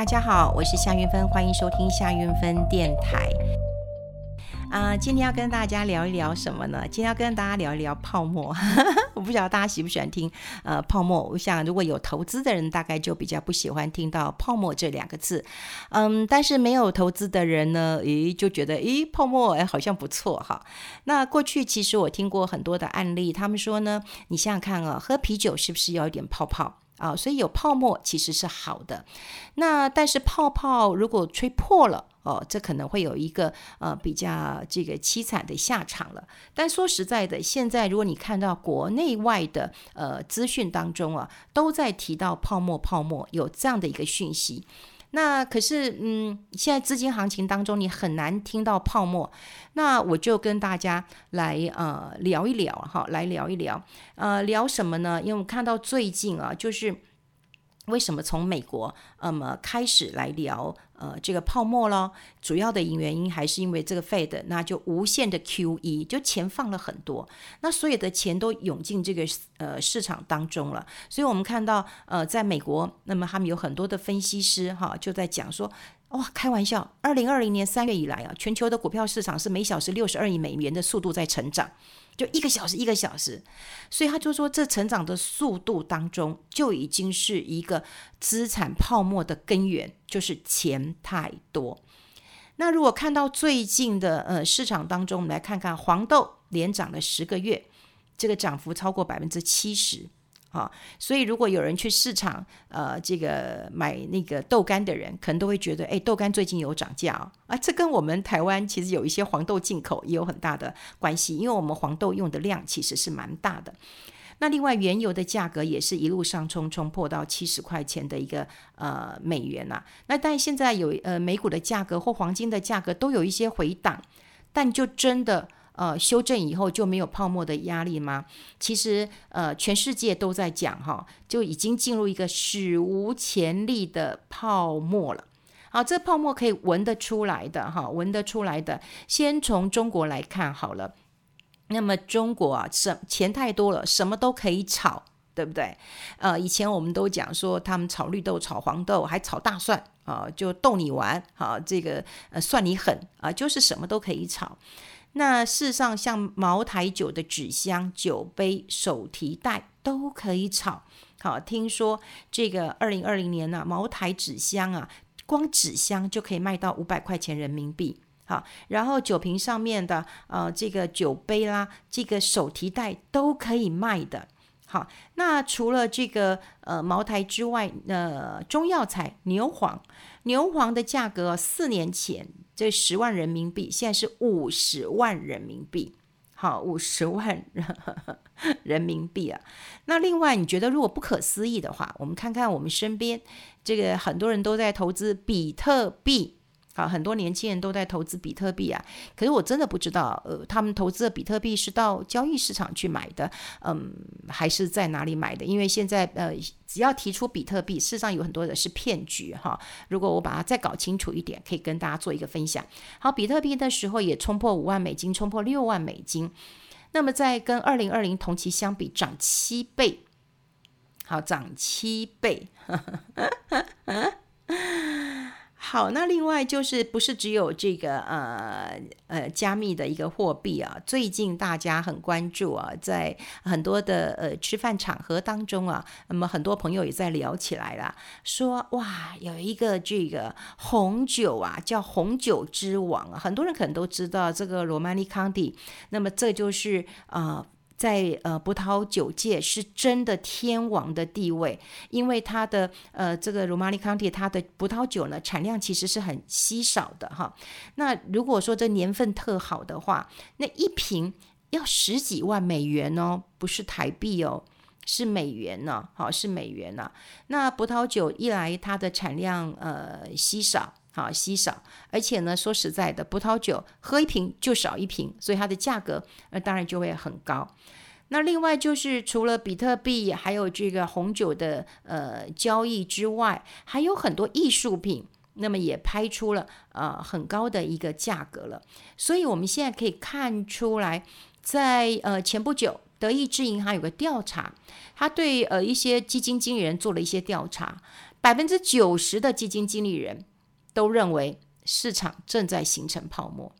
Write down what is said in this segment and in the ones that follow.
大家好，我是夏云芬，欢迎收听夏云芬电台。啊、今天要跟大家聊一聊什么呢？今天要跟大家聊一聊泡沫。我不晓得大家喜不喜欢听呃泡沫。我想如果有投资的人，大概就比较不喜欢听到泡沫这两个字。嗯，但是没有投资的人呢，诶，就觉得诶泡沫诶好像不错哈。那过去其实我听过很多的案例，他们说呢，你想想看啊，喝啤酒是不是要一点泡泡？啊，所以有泡沫其实是好的。那但是泡泡如果吹破了，哦，这可能会有一个呃比较这个凄惨的下场了。但说实在的，现在如果你看到国内外的呃资讯当中啊，都在提到泡沫泡沫，有这样的一个讯息。那可是，嗯，现在资金行情当中，你很难听到泡沫。那我就跟大家来呃聊一聊哈，来聊一聊，呃，聊什么呢？因为我们看到最近啊，就是。为什么从美国那么、开始来聊呃这个泡沫咯？主要的原因还是因为这个 Fed 那就无限的 QE，就钱放了很多，那所有的钱都涌进这个呃市场当中了。所以我们看到呃在美国，那么他们有很多的分析师哈就在讲说，哇，开玩笑，二零二零年三月以来啊，全球的股票市场是每小时六十二亿美元的速度在成长。就一个小时一个小时，所以他就说，这成长的速度当中就已经是一个资产泡沫的根源，就是钱太多。那如果看到最近的呃市场当中，我们来看看黄豆连涨了十个月，这个涨幅超过百分之七十。啊、所以如果有人去市场，呃，这个买那个豆干的人，可能都会觉得，哎，豆干最近有涨价哦，啊，这跟我们台湾其实有一些黄豆进口也有很大的关系，因为我们黄豆用的量其实是蛮大的。那另外，原油的价格也是一路上冲，冲破到七十块钱的一个呃美元呐、啊。那但现在有呃美股的价格或黄金的价格都有一些回档，但就真的。呃，修正以后就没有泡沫的压力吗？其实，呃，全世界都在讲哈，就已经进入一个史无前例的泡沫了。好，这泡沫可以闻得出来的哈，闻得出来的。先从中国来看好了，那么中国啊，什钱太多了，什么都可以炒，对不对？呃，以前我们都讲说他们炒绿豆、炒黄豆，还炒大蒜啊，就逗你玩，好，这个呃算你狠啊，就是什么都可以炒。那事实上，像茅台酒的纸箱、酒杯、手提袋都可以炒。好，听说这个二零二零年呢、啊，茅台纸箱啊，光纸箱就可以卖到五百块钱人民币。好，然后酒瓶上面的呃这个酒杯啦，这个手提袋都可以卖的。好，那除了这个呃茅台之外，呃中药材牛黄，牛黄的价格四年前这十万人民币，现在是五十万人民币。好，五十万 人民币啊。那另外，你觉得如果不可思议的话，我们看看我们身边这个很多人都在投资比特币。好，很多年轻人都在投资比特币啊，可是我真的不知道，呃，他们投资的比特币是到交易市场去买的，嗯，还是在哪里买的？因为现在，呃，只要提出比特币，事实上有很多的是骗局哈。如果我把它再搞清楚一点，可以跟大家做一个分享。好，比特币那时候也冲破五万美金，冲破六万美金，那么在跟二零二零同期相比，涨七倍，好，涨七倍。好，那另外就是不是只有这个呃呃加密的一个货币啊？最近大家很关注啊，在很多的呃吃饭场合当中啊，那么很多朋友也在聊起来了，说哇，有一个这个红酒啊，叫红酒之王啊，很多人可能都知道这个罗曼尼康帝，那么这就是啊。在呃葡萄酒界是真的天王的地位，因为它的呃这个罗马尼康帝它的葡萄酒呢产量其实是很稀少的哈。那如果说这年份特好的话，那一瓶要十几万美元哦，不是台币哦，是美元呢，好，是美元呢。那葡萄酒一来它的产量呃稀少。好稀少，而且呢，说实在的，葡萄酒喝一瓶就少一瓶，所以它的价格呃当然就会很高。那另外就是除了比特币还有这个红酒的呃交易之外，还有很多艺术品，那么也拍出了呃很高的一个价格了。所以我们现在可以看出来，在呃前不久，德意志银行有个调查，他对呃一些基金经理人做了一些调查。百分之九十的基金经理人都认为市场正在形成泡沫。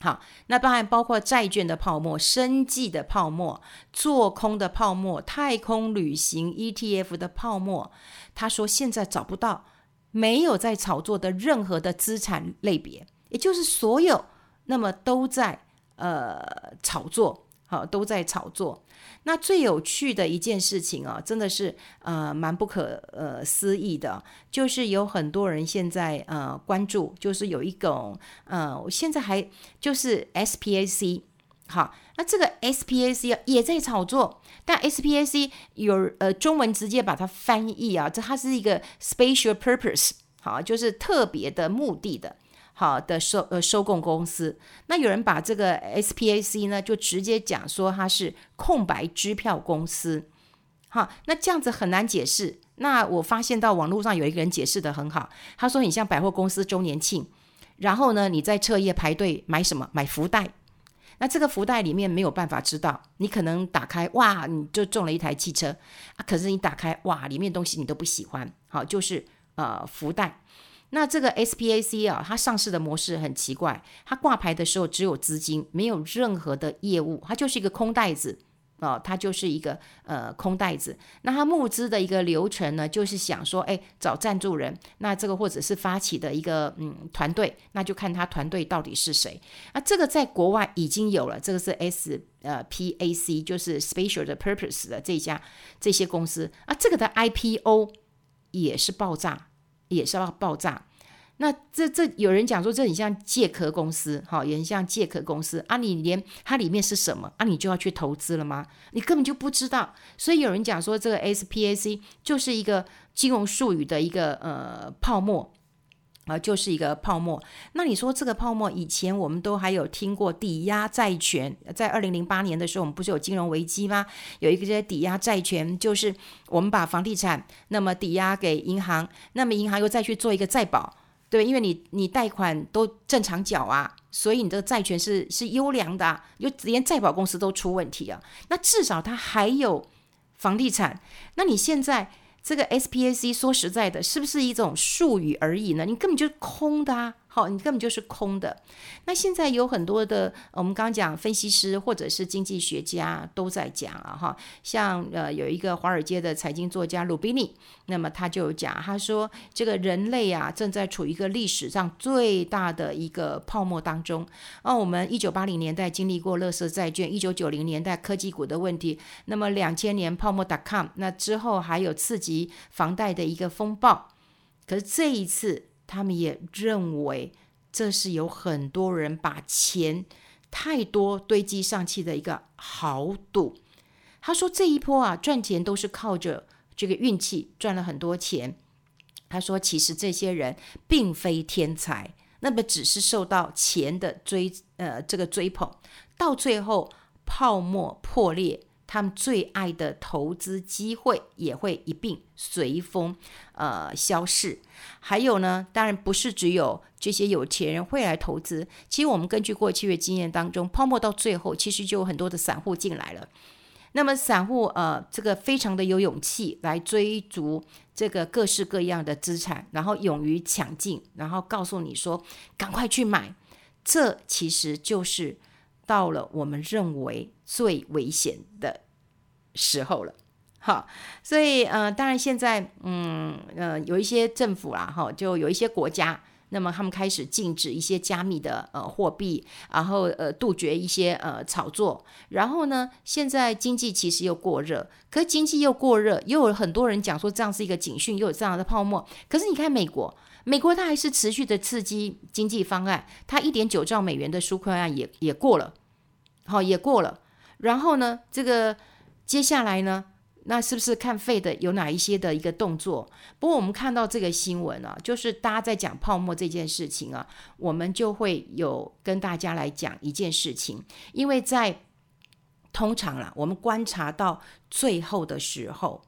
好，那当然包括债券的泡沫、生计的泡沫、做空的泡沫、太空旅行 ETF 的泡沫。他说现在找不到没有在炒作的任何的资产类别，也就是所有那么都在呃炒作。好，都在炒作。那最有趣的一件事情啊，真的是呃蛮不可呃思议的，就是有很多人现在呃关注，就是有一种呃，我现在还就是 SPAC，好，那这个 SPAC 也在炒作，但 SPAC 有呃中文直接把它翻译啊，这它是一个 special purpose，好，就是特别的目的的。好的收呃收购公司，那有人把这个 SPAC 呢，就直接讲说它是空白支票公司。好，那这样子很难解释。那我发现到网络上有一个人解释得很好，他说很像百货公司周年庆，然后呢你在彻夜排队买什么？买福袋。那这个福袋里面没有办法知道，你可能打开哇你就中了一台汽车啊，可是你打开哇里面东西你都不喜欢。好，就是呃福袋。那这个 SPAC 啊，它上市的模式很奇怪，它挂牌的时候只有资金，没有任何的业务，它就是一个空袋子哦，它就是一个呃空袋子。那它募资的一个流程呢，就是想说，哎，找赞助人，那这个或者是发起的一个嗯团队，那就看他团队到底是谁。那这个在国外已经有了，这个是 S 呃 PAC，就是 Special 的 Purpose 的这家这些公司啊，这个的 IPO 也是爆炸。也是要爆炸，那这这有人讲说这很像借壳公司，哈，也很像借壳公司啊！你连它里面是什么啊？你就要去投资了吗？你根本就不知道。所以有人讲说这个 SPAC 就是一个金融术语的一个呃泡沫。啊，就是一个泡沫。那你说这个泡沫，以前我们都还有听过抵押债权，在二零零八年的时候，我们不是有金融危机吗？有一个这抵押债权，就是我们把房地产那么抵押给银行，那么银行又再去做一个再保，对，因为你你贷款都正常缴啊，所以你这个债权是是优良的啊，就连再保公司都出问题啊。那至少它还有房地产，那你现在？这个 SPAC 说实在的，是不是一种术语而已呢？你根本就是空的啊！好，你根本就是空的。那现在有很多的，我们刚讲分析师或者是经济学家都在讲啊，哈，像呃有一个华尔街的财经作家鲁宾尼，那么他就讲，他说这个人类啊正在处于一个历史上最大的一个泡沫当中。哦，我们一九八零年代经历过乐色债券，一九九零年代科技股的问题，那么两千年泡沫 .com，那之后还有次级房贷的一个风暴，可是这一次。他们也认为这是有很多人把钱太多堆积上去的一个豪赌。他说这一波啊赚钱都是靠着这个运气赚了很多钱。他说其实这些人并非天才，那么只是受到钱的追呃这个追捧，到最后泡沫破裂。他们最爱的投资机会也会一并随风呃消逝。还有呢，当然不是只有这些有钱人会来投资。其实我们根据过去的经验当中，泡沫到最后其实就有很多的散户进来了。那么散户呃，这个非常的有勇气来追逐这个各式各样的资产，然后勇于抢进，然后告诉你说赶快去买。这其实就是。到了我们认为最危险的时候了，好，所以呃，当然现在嗯呃，有一些政府啦，哈，就有一些国家，那么他们开始禁止一些加密的呃货币，然后呃杜绝一些呃炒作，然后呢，现在经济其实又过热，可是经济又过热，又有很多人讲说这样是一个警讯，又有这样的泡沫，可是你看美国。美国它还是持续的刺激经济方案，它一点九兆美元的纾困案也也过了，好也过了。然后呢，这个接下来呢，那是不是看 Fed 有哪一些的一个动作？不过我们看到这个新闻啊，就是大家在讲泡沫这件事情啊，我们就会有跟大家来讲一件事情，因为在通常啦，我们观察到最后的时候。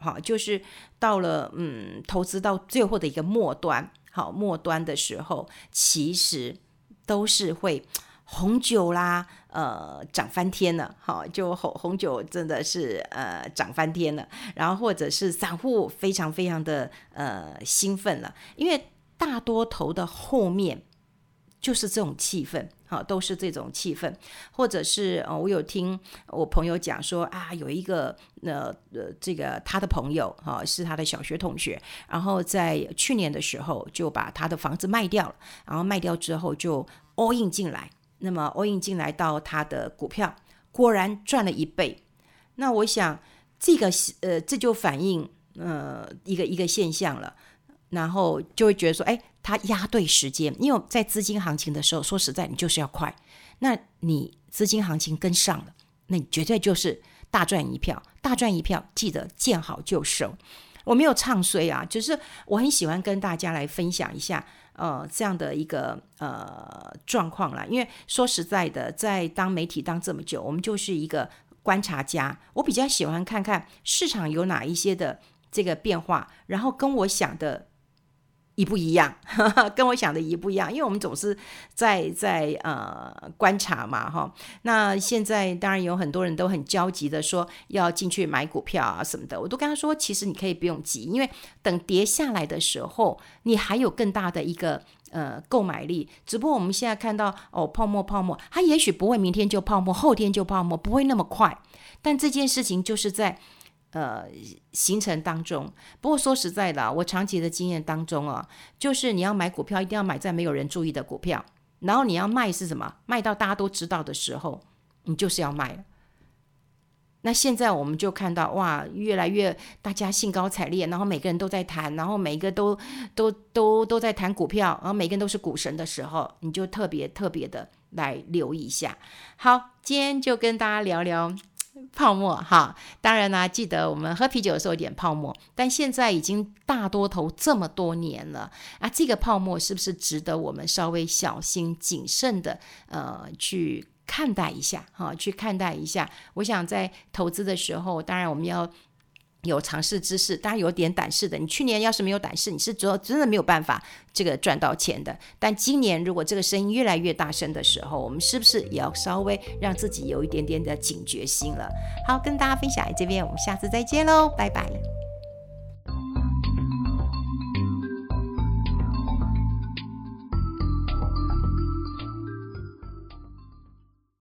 好，就是到了嗯，投资到最后的一个末端，好末端的时候，其实都是会红酒啦，呃，涨翻天了，好，就红红酒真的是呃涨翻天了，然后或者是散户非常非常的呃兴奋了，因为大多头的后面就是这种气氛，好，都是这种气氛，或者是呃，我有听我朋友讲说啊，有一个呃呃这个他的朋友哈，是他的小学同学，然后在去年的时候就把他的房子卖掉了，然后卖掉之后就 all in 进来。那么 all in 进来到他的股票，果然赚了一倍。那我想这个呃，这就反映呃一个一个现象了。然后就会觉得说，哎，他压对时间，因为在资金行情的时候，说实在，你就是要快。那你资金行情跟上了，那你绝对就是大赚一票，大赚一票。记得见好就收。我没有唱衰啊，就是我很喜欢跟大家来分享一下。呃，这样的一个呃状况啦，因为说实在的，在当媒体当这么久，我们就是一个观察家。我比较喜欢看看市场有哪一些的这个变化，然后跟我想的。一不一样，跟我想的一不一样，因为我们总是在在呃观察嘛，哈。那现在当然有很多人都很焦急的说要进去买股票啊什么的，我都跟他说，其实你可以不用急，因为等跌下来的时候，你还有更大的一个呃购买力。只不过我们现在看到哦泡沫泡沫，它也许不会明天就泡沫，后天就泡沫，不会那么快。但这件事情就是在。呃，形成当中，不过说实在的，我长期的经验当中啊，就是你要买股票，一定要买在没有人注意的股票，然后你要卖是什么？卖到大家都知道的时候，你就是要卖了。那现在我们就看到，哇，越来越大家兴高采烈，然后每个人都在谈，然后每一个都都都都在谈股票，然后每个人都是股神的时候，你就特别特别的来留意一下。好，今天就跟大家聊聊。泡沫哈，当然呢，记得我们喝啤酒的时候有点泡沫，但现在已经大多头这么多年了啊，这个泡沫是不是值得我们稍微小心谨慎的呃去看待一下哈？去看待一下。我想在投资的时候，当然我们要。有尝试之事，当然有点胆识的。你去年要是没有胆识，你是真真的没有办法这个赚到钱的。但今年如果这个声音越来越大声的时候，我们是不是也要稍微让自己有一点点的警觉心了？好，跟大家分享这边，我们下次再见喽，拜拜。